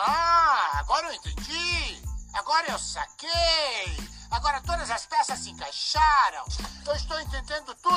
Ah, agora eu entendi. Agora eu saquei. Agora todas as peças se encaixaram. Eu estou entendendo tudo.